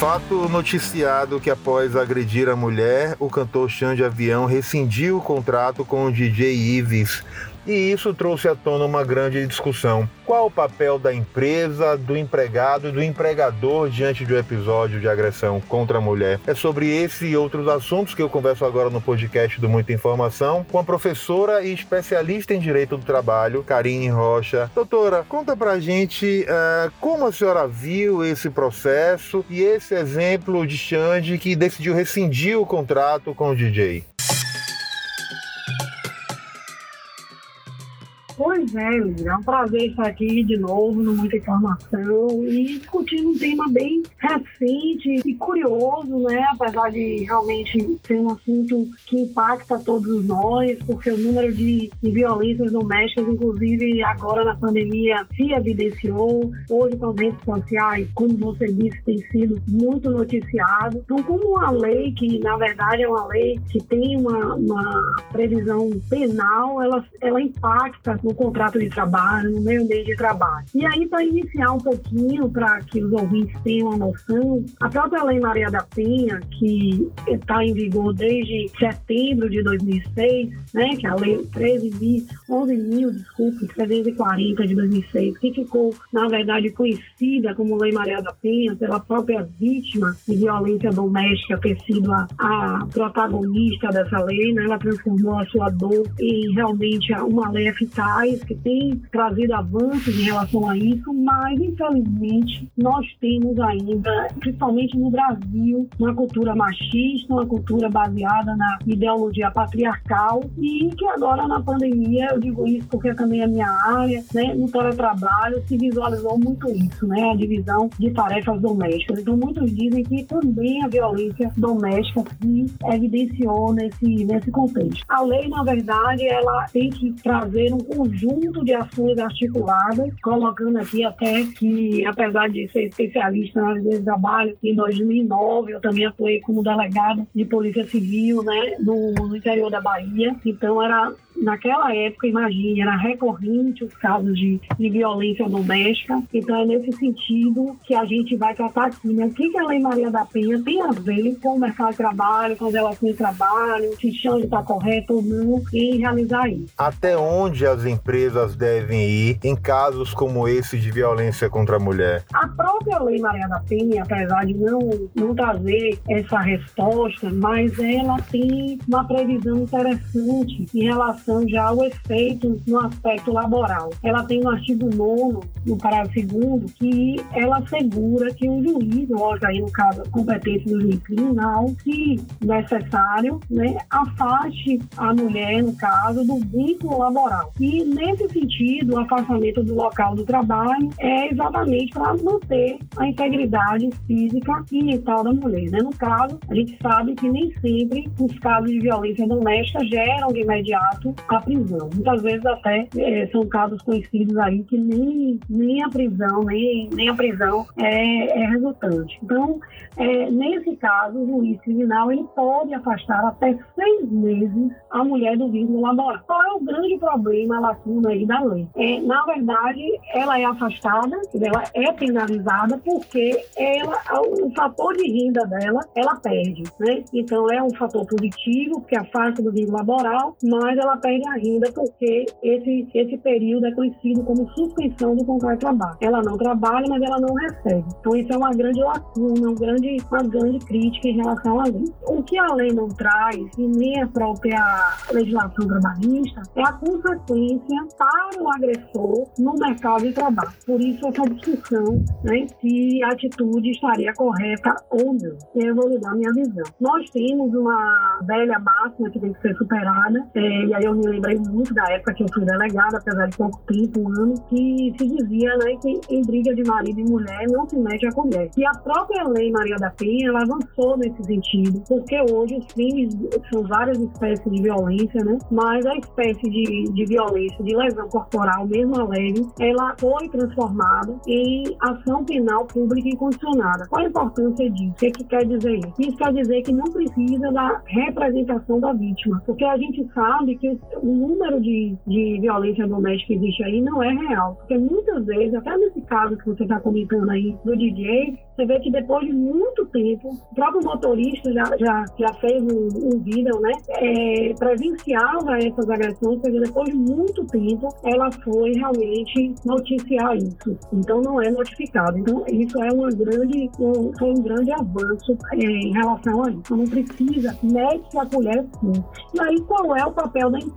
Fato noticiado que após agredir a mulher, o cantor Xande Avião rescindiu o contrato com o DJ Ives e isso trouxe à tona uma grande discussão. Qual o papel da empresa, do empregado e do empregador diante do episódio de agressão contra a mulher? É sobre esse e outros assuntos que eu converso agora no podcast do Muita Informação com a professora e especialista em Direito do Trabalho, Karine Rocha. Doutora, conta pra gente uh, como a senhora viu esse processo e esse exemplo de Xande que decidiu rescindir o contrato com o DJ. Pois é, um prazer estar aqui de novo no Muita Informação e discutir um tema bem recente e curioso, né? Apesar de realmente ser um assunto que impacta todos nós, porque o número de, violências domésticas, inclusive agora na pandemia, se evidenciou. Hoje com as redes sociais, como você disse, tem sido muito noticiado. Então, como uma lei que, na verdade, é uma lei que tem uma, uma previsão penal, ela, ela impacta no contrato de trabalho, no meio ambiente de trabalho. E aí, para iniciar um pouquinho, para que os ouvintes tenham uma noção, a própria Lei Maria da Penha, que está em vigor desde setembro de 2006, né, que é a Lei 13 mil, 11 mil, desculpe, 340 de 2006, que ficou, na verdade, conhecida como Lei Maria da Penha pela própria vítima de violência doméstica ter sido a, a protagonista dessa lei, né, ela transformou a sua dor em realmente uma lei eficaz que tem trazido avanços em relação a isso, mas infelizmente nós temos ainda, principalmente no Brasil, uma cultura machista, uma cultura baseada na ideologia patriarcal e que agora na pandemia, eu digo isso porque também é minha área, né, no teletrabalho se visualizou muito isso, né, a divisão de tarefas domésticas. Então muitos dizem que também a violência doméstica se evidenciou nesse, nesse contexto. A lei, na verdade, ela tem que trazer um conjunto de ações articuladas, colocando aqui até que, apesar de ser especialista na área de trabalho, em 2009 eu também atuei como delegado de Polícia Civil né, no, no interior da Bahia. Então, era naquela época, imagine, era recorrente os casos de, de, violência doméstica. Então, é nesse sentido que a gente vai tratar aqui, né? O que, que a Lei Maria da Penha tem a ver com o mercado de trabalho, com as relações de trabalho, se chama está correto ou não em realizar isso. Até onde as empresas devem ir em casos como esse de violência contra a mulher? A própria Lei Maria da Penha, apesar de não, não trazer essa resposta, mas ela tem uma previsão interessante em relação já ao efeito no aspecto laboral. Ela tem no artigo 9 no parágrafo 2 que ela assegura que o juiz, lógico aí no caso competência do juiz criminal, se necessário, né, afaste a mulher, no caso, do vínculo laboral. E nesse sentido, o afastamento do local do trabalho é exatamente para manter a integridade física e mental da mulher. Né? No caso, a gente sabe que nem sempre os casos de violência doméstica geram de imediato a prisão. Muitas vezes até é, são casos conhecidos aí que nem, nem a prisão, nem, nem a prisão é, é resultante. Então, é, nesse caso, o juiz criminal ele pode afastar até seis meses a mulher do vínculo laboral. Qual é o grande problema, a lacuna aí da lei? É, na verdade, ela é afastada, ela é penalizada porque ela, o fator de renda dela, ela perde, né? Então, é um fator positivo, que afasta do vínculo laboral, mas ela perde a renda porque esse, esse período é conhecido como suspensão do contrato de trabalho. Ela não trabalha, mas ela não recebe. Então, isso é uma grande lacuna, grande, uma grande crítica em relação à lei. O que a lei não traz, e nem a própria legislação trabalhista, é a consequência para o agressor no mercado de trabalho. Por isso, essa discussão né, se a atitude estaria correta ou não. Eu vou lhe dar minha visão. Nós temos uma velha máxima que tem que ser superada, é, e aí eu me lembrei muito da época que eu fui delegada, apesar de pouco tempo, um ano, que se dizia né, que em briga de marido e mulher não se mete a colher. E a própria lei Maria da Penha, ela avançou nesse sentido, porque hoje os crimes são várias espécies de violência, né? Mas a espécie de, de violência, de lesão corporal, mesmo leve, ela foi transformada em ação penal pública incondicionada. Qual a importância disso? O que, é que quer dizer isso? Isso quer dizer que não precisa da representação da vítima, porque a gente sabe que os o número de, de violência doméstica que existe aí não é real. Porque muitas vezes, até nesse caso que você está comentando aí do DJ, você vê que depois de muito tempo, o próprio motorista já, já, já fez um, um vídeo, né? É, presenciava essas agressões, porque depois de muito tempo ela foi realmente noticiar isso. Então não é notificado. Então isso é uma grande, um, foi um grande avanço é, em relação a isso. Então não precisa, mete a colher sim. E aí qual é o papel da empresa?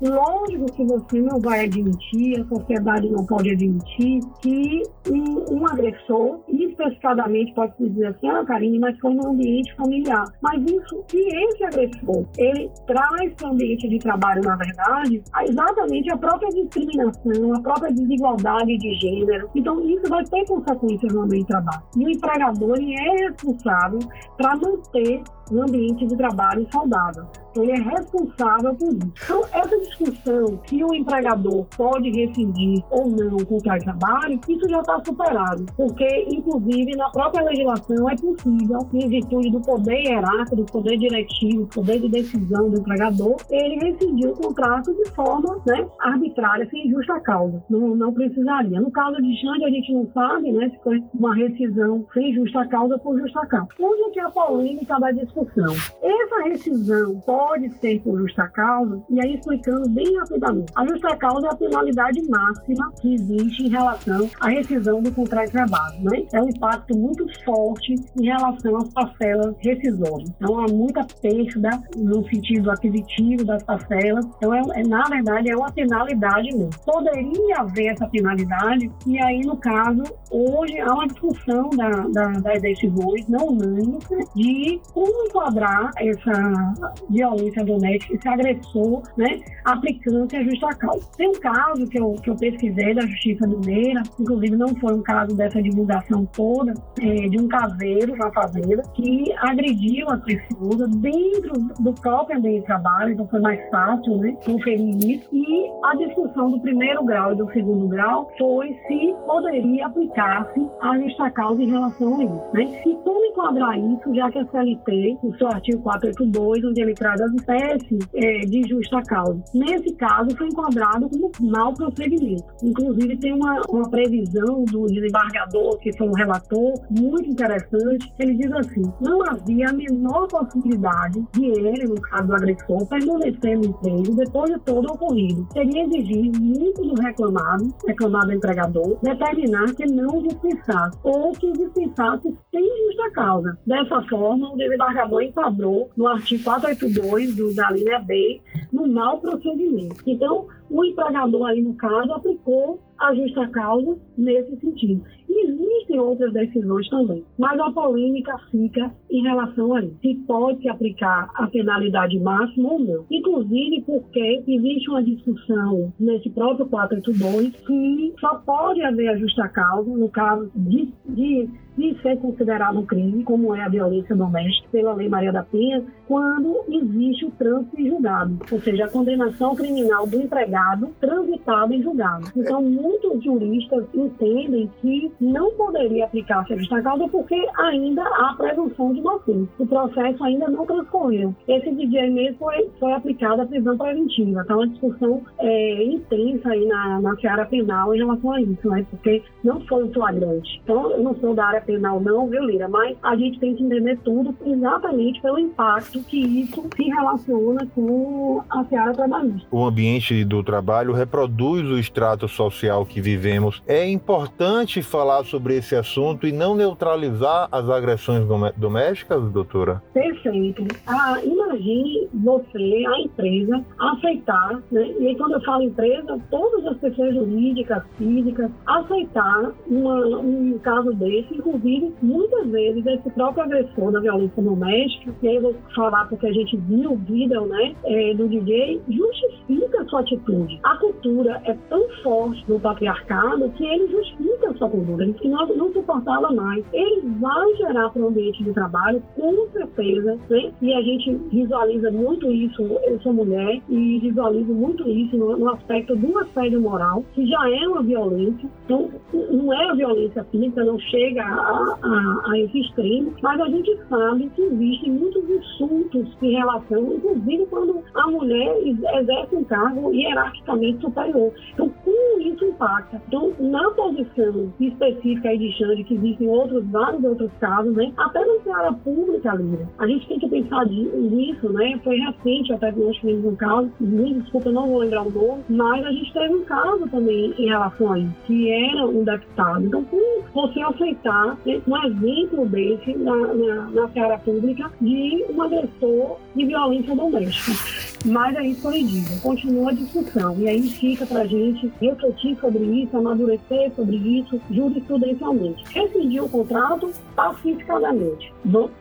Lógico que você não vai admitir, a sociedade não pode admitir que um, um agressor, especificadamente pode se dizer assim, ah, Karine, mas foi no ambiente familiar. Mas isso, se esse agressor, ele traz para o ambiente de trabalho, na verdade, exatamente a própria discriminação, a própria desigualdade de gênero. Então, isso vai ter consequências no ambiente de trabalho. E o empregador ele é responsável para manter um ambiente de trabalho saudável. Ele é responsável por isso. Então, essa discussão se o empregador pode rescindir ou não o contrato de trabalho, isso já está superado. Porque, inclusive, na própria legislação é possível, em virtude do poder hierárquico, do poder diretivo, do poder de decisão do empregador, ele rescindir o contrato de forma né, arbitrária, sem justa causa. Não, não precisaria. No caso de Xande, a gente não sabe né, se foi uma rescisão sem justa causa ou justa causa. Onde é que é a polêmica da discussão? Discussão. Essa rescisão pode ser por justa causa, e aí explicando bem rapidamente. A justa causa é a penalidade máxima que existe em relação à rescisão do contrato de trabalho. Né? É um impacto muito forte em relação às parcelas rescisórias. Então, há muita perda no sentido aquisitivo das parcelas. Então, é, é, na verdade, é uma penalidade mesmo. Poderia haver essa penalidade, e aí, no caso, hoje há uma discussão da, da, das decisões não unânimes de como enquadrar essa violência doméstica, esse agressor, né, aplicando-se a justa causa. Tem um caso que eu, que eu pesquisei da Justiça Mineira, inclusive não foi um caso dessa divulgação toda, é, de um caseiro na fazenda que agrediu a pessoa dentro do próprio ambiente de trabalho, então foi mais fácil, né, conferir isso. E a discussão do primeiro grau e do segundo grau foi se poderia aplicar-se a justa causa em relação a isso, né? E como enquadrar isso, já que a CLT o seu artigo 482, onde ele traz as espécies é, de justa causa. Nesse caso, foi enquadrado como mau procedimento. Inclusive, tem uma, uma previsão do desembargador, que foi um relator, muito interessante. Ele diz assim: não havia a menor possibilidade de ele, no caso do agressor, permanecer no emprego depois de todo o ocorrido. Seria exigir muito do reclamado, reclamado empregador, determinar que não dispensasse ou que dispensasse sem justa causa. Dessa forma, o desembargador legislador enquadrou no artigo 482 do, da linha B no mau procedimento. Então, o empregador aí, no caso, aplicou a justa causa nesse sentido. E existem outras decisões também, mas a polêmica fica em relação a isso. Se pode aplicar a penalidade máxima ou não. Inclusive porque existe uma discussão nesse próprio 482 que só pode haver a justa causa no caso de, de de ser considerado um crime, como é a violência doméstica, pela Lei Maria da Penha, quando existe o trânsito em julgado, ou seja, a condenação criminal do empregado transitado em julgado. Então, muitos juristas entendem que não poderia aplicar-se a justa causa porque ainda há presunção de inocência. O processo ainda não transcorreu. Esse DJ mesmo foi, foi aplicado a prisão preventiva. Então, a discussão é intensa aí na, na seara penal em relação a isso, né? porque não foi um flagrante. Então, eu não sou da área penal não, viu, Lira? Mas a gente tem que entender tudo exatamente pelo impacto que isso se relaciona com a seara trabalhista. O ambiente do trabalho reproduz o extrato social que vivemos. É importante falar sobre esse assunto e não neutralizar as agressões domésticas, doutora? Perfeito. Ah, imagine você, a empresa, aceitar, né? e quando eu falo empresa, todas as pessoas jurídicas, físicas, aceitar uma, um caso desse, inclusive, muitas vezes, esse próprio agressor da violência doméstica, e aí eu vou falar porque a gente viu o vídeo né, é, do DJ, justifica a sua atitude. A cultura é tão forte no patriarcado que ele justifica a sua cultura, que não, não suportava mais. Ele vai gerar para o ambiente de trabalho com certeza, né? E a gente visualiza muito isso, eu sou mulher, e visualizo muito isso no, no aspecto do assédio moral, que já é uma violência. Então, não é a violência física, não chega a, a, a esse extremo, mas a gente sabe que existem muitos insultos em relação, inclusive quando a mulher exerce um cargo hierarquicamente superior. Então, como isso impacta? Então, na posição específica aí de Xande, que existem outros, vários outros casos, né? Até na área pública, Lira, a gente tem que pensar nisso, né? Foi recente até que nós tivemos um caso, me desculpa, não vou lembrar o nome, mas a gente teve um caso também em relação a isso, que era um deputado. Então, como você aceitar né, um exemplo desse na, na, na seara pública de um agressor de violência doméstica? Mas aí corrigido, continua a discussão. E aí fica para a gente refletir sobre isso, amadurecer sobre isso jurisprudencialmente. Rescindir o contrato pacificadamente.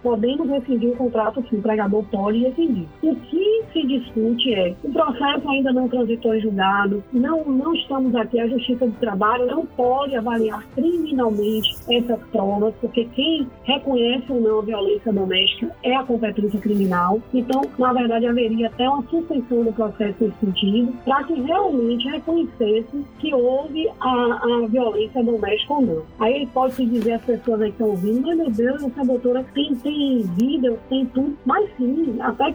Podemos rescindir o contrato, sim, o empregador pode rescindir. O que se discute é, o processo ainda não transitou em julgado, não, não estamos aqui, a Justiça do Trabalho não pode avaliar criminalmente essas provas, porque quem reconhece ou não a violência doméstica é a competência criminal. Então, na verdade, haveria até uma suspensão do processo nesse sentido, para que realmente reconhecesse que houve a, a violência doméstica ou não. Aí pode se dizer às pessoas aí estão ouvindo, mas meu Deus, essa doutora tem, tem vida, tem tudo, mas sim, até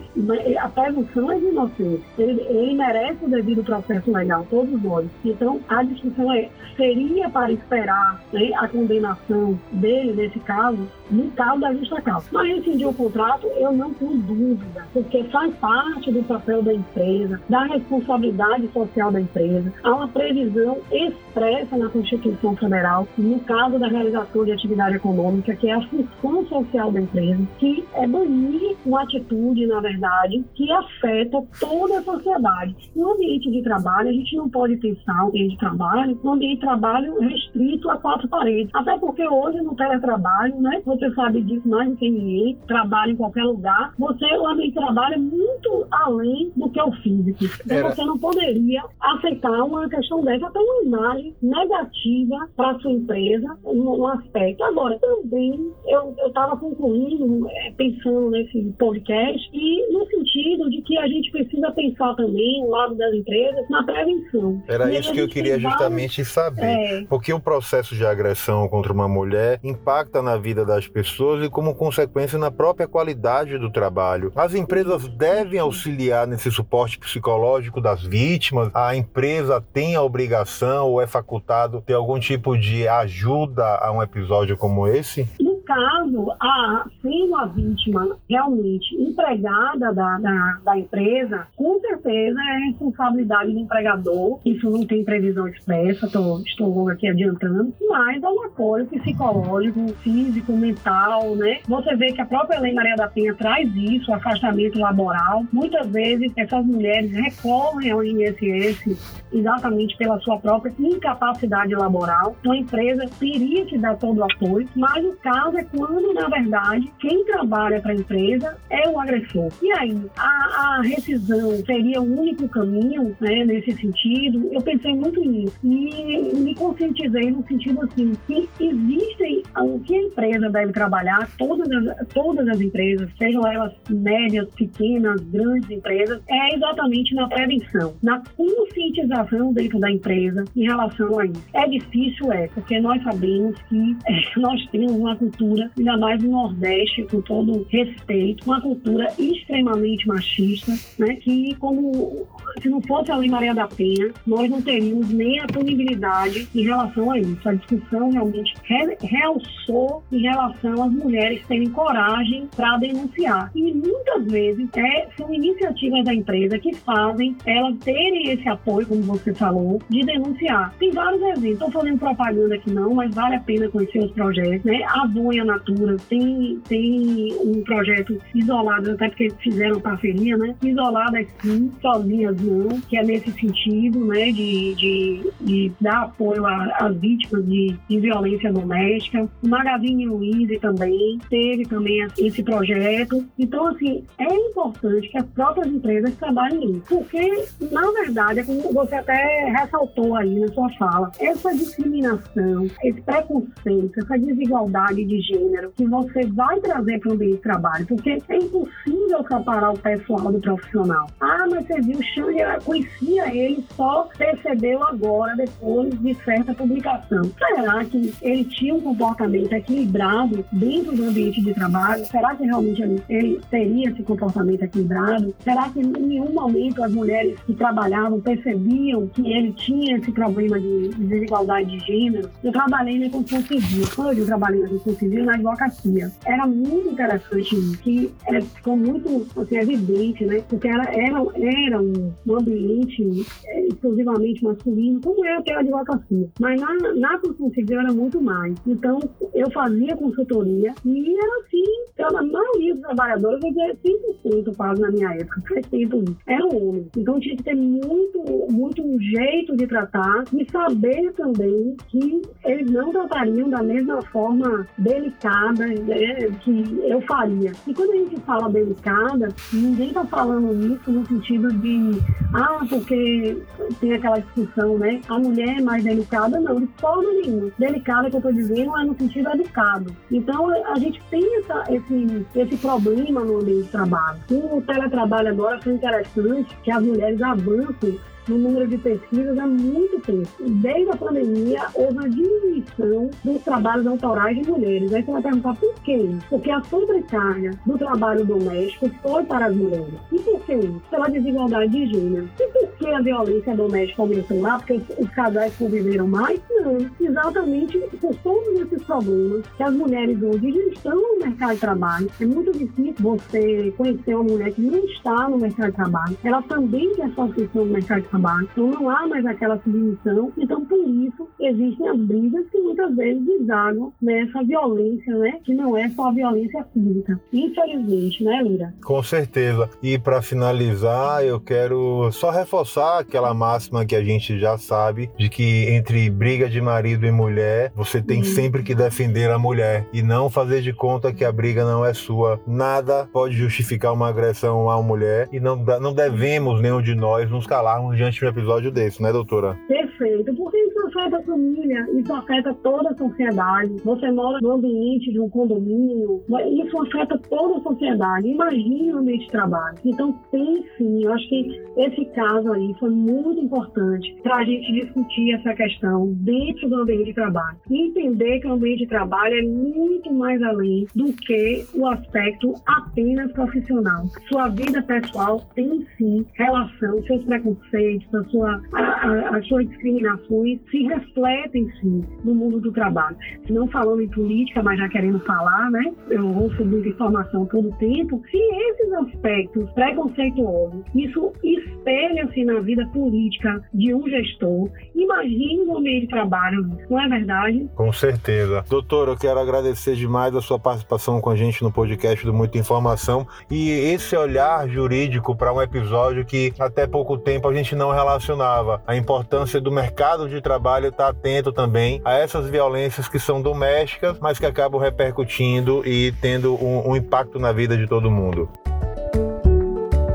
a presunção é de inocência. Ele, ele merece o devido processo legal, todos nós. Então, a discussão é, seria para esperar né, a condenação dele, nesse caso, no caso da justa causa. Mas rescindir o contrato, eu não tenho dúvida, porque faz parte do papel da empresa, da responsabilidade social da empresa. Há uma previsão expressa na Constituição Federal, no caso da realização de atividade econômica, que é a função social da empresa, que é banir uma atitude, na verdade, que afeta toda a sociedade. No ambiente de trabalho, a gente não pode pensar ambiente de trabalho, no ambiente de trabalho restrito a quatro paredes. Até porque hoje no teletrabalho, né, você sabe disso mais do que ninguém, trabalha em qualquer lugar, você, o ambiente de trabalho é muito além do que é o físico. Então Era... você não poderia aceitar uma questão dessa, até uma imagem negativa para sua empresa, um aspecto. Agora, também, eu estava concluindo, é, pensando nesse podcast, e no sentido de que a gente precisa pensar também, o lado das empresas, na prevenção. Era e isso que eu queria justamente saber. É... Porque o processo de agressão contra uma mulher impacta na vida das pessoas e, como consequência, na própria qualidade do trabalho. As empresas devem auxiliar nesse suporte psicológico das vítimas? A empresa tem a obrigação ou é facultado ter algum tipo de ajuda a um episódio como esse? Caso, a, sendo a vítima realmente empregada da, da, da, empresa, com certeza é responsabilidade do empregador. Isso não tem previsão expressa, tô, estou aqui adiantando, mas é um apoio psicológico, físico, mental, né? Você vê que a própria Lei Maria da Penha traz isso, afastamento laboral. Muitas vezes essas mulheres recorrem ao INSS exatamente pela sua própria incapacidade laboral. Então a empresa teria que dar todo o apoio, mas o caso é quando, na verdade, quem trabalha para a empresa é o agressor. E aí, a, a rescisão seria o único caminho né, nesse sentido? Eu pensei muito nisso e me conscientizei no sentido assim, que existem o que a empresa deve trabalhar, todas as, todas as empresas, sejam elas médias, pequenas, grandes empresas, é exatamente na prevenção, na conscientização dentro da empresa em relação a isso. É difícil, é, porque nós sabemos que nós temos uma cultura cultura, ainda mais no Nordeste, com todo respeito, uma cultura extremamente machista, né? Que como se não fosse a Lei Maria da Penha, nós não teríamos nem a punibilidade em relação a isso. A discussão realmente re realçou em relação às mulheres terem coragem para denunciar. E muitas vezes é, são iniciativas da empresa que fazem elas terem esse apoio, como você falou, de denunciar. Tem vários exemplos. Estou fazendo propaganda aqui não, mas vale a pena conhecer os projetos. Né? A Bonha Natura tem, tem um projeto isolado, até porque fizeram parceria, né? Isoladas sim, sozinhas não, que é nesse sentido, né? De, de, de dar apoio às vítimas de, de violência doméstica. O Magazine Luiza também teve também esse projeto. Então, assim, é importante que as próprias empresas trabalhem nisso. Porque, na verdade, é como você até ressaltou aí na sua fala, essa discriminação, esse preconceito, essa desigualdade de gênero que você vai trazer para o ambiente de trabalho, porque é impossível separar o pessoal do profissional. Ah, mas você viu, o Xande conhecia ele, só percebeu agora, depois de certa publicação. Será que ele tinha um comportamento equilibrado dentro do ambiente de trabalho? Será que realmente ele, teria esse comportamento equilibrado? Será que em nenhum momento as mulheres que trabalhavam percebiam que ele tinha esse problema de, de desigualdade de gênero? Eu trabalhei na construção civil. Quando eu trabalhei na construção civil, na advocacia. Era muito interessante que é, ficou muito assim, evidente, né? Porque era, era, era um, um ambiente é, exclusivamente masculino, como é até a advocacia. Mas na, na construção civil era muito mais. Então, eu fazia consultoria e era assim, pela maioria dos trabalhadores, eu dizer 100% quase na minha época, faz tempo isso, eram homens. Então, tinha que ter muito, muito um jeito de tratar e saber também que eles não tratariam da mesma forma delicada né, que eu faria. E quando a gente fala delicada, ninguém está falando isso no sentido de, ah, porque tem aquela discussão, né? A mulher é mais delicada, não, de forma nenhuma. Delicada que eu estou dizendo é no sentido educado. Então, a gente tem esse, esse problema no ambiente de trabalho. O teletrabalho agora foi interessante que as mulheres avançam no número de pesquisas há muito tempo. Desde a pandemia, houve uma diminuição dos trabalhos autorais de mulheres. Aí você vai perguntar por quê? Porque a sobrecarga do trabalho doméstico foi para as mulheres. E por isso? Pela desigualdade de gênero. E por que a violência doméstica aumentou lá? Porque os casais conviveram mais? Não. Exatamente por todos esses problemas que as mulheres hoje já estão no mercado de trabalho. É muito difícil você conhecer uma mulher que não está no mercado de trabalho. Ela também quer sua função no mercado de trabalho. Então não há mais aquela submissão. Então por isso existem as brigas que muitas vezes desagam nessa violência, né? Que não é só a violência física. Infelizmente, né, Lira? Com certeza. E para finalizar, eu quero só reforçar aquela máxima que a gente já sabe de que entre briga de marido e mulher, você tem uhum. sempre que defender a mulher e não fazer de conta que a briga não é sua. Nada pode justificar uma agressão à mulher e não, não devemos nenhum de nós nos calarmos diante de um episódio desse, né, doutora? Perfeito, porque afeta a família, isso afeta toda a sociedade. Você mora no ambiente de um condomínio, isso afeta toda a sociedade. Imagina o ambiente de trabalho. Então, tem sim, eu acho que esse caso aí foi muito importante para a gente discutir essa questão dentro do ambiente de trabalho. Entender que o ambiente de trabalho é muito mais além do que o aspecto apenas profissional. Sua vida pessoal tem sim relação, seus preconceitos, a sua, a, a, as suas discriminações se refletem sim no mundo do trabalho. Não falando em política, mas já querendo falar, né? Eu ouço muita informação todo o tempo. Se esses aspectos preconceituosos, isso espelha-se na vida política de um gestor, imagine no meio de trabalho, não é verdade? Com certeza. Doutor, eu quero agradecer demais a sua participação com a gente no podcast do Muita Informação e esse olhar jurídico para um episódio que até pouco tempo a gente não relacionava. A importância do mercado de trabalho estar atento também a essas violências que são domésticas, mas que acabam repercutindo e tendo um, um impacto na vida de todo mundo.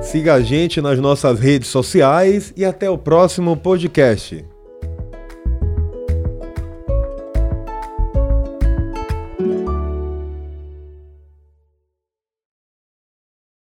Siga a gente nas nossas redes sociais e até o próximo podcast.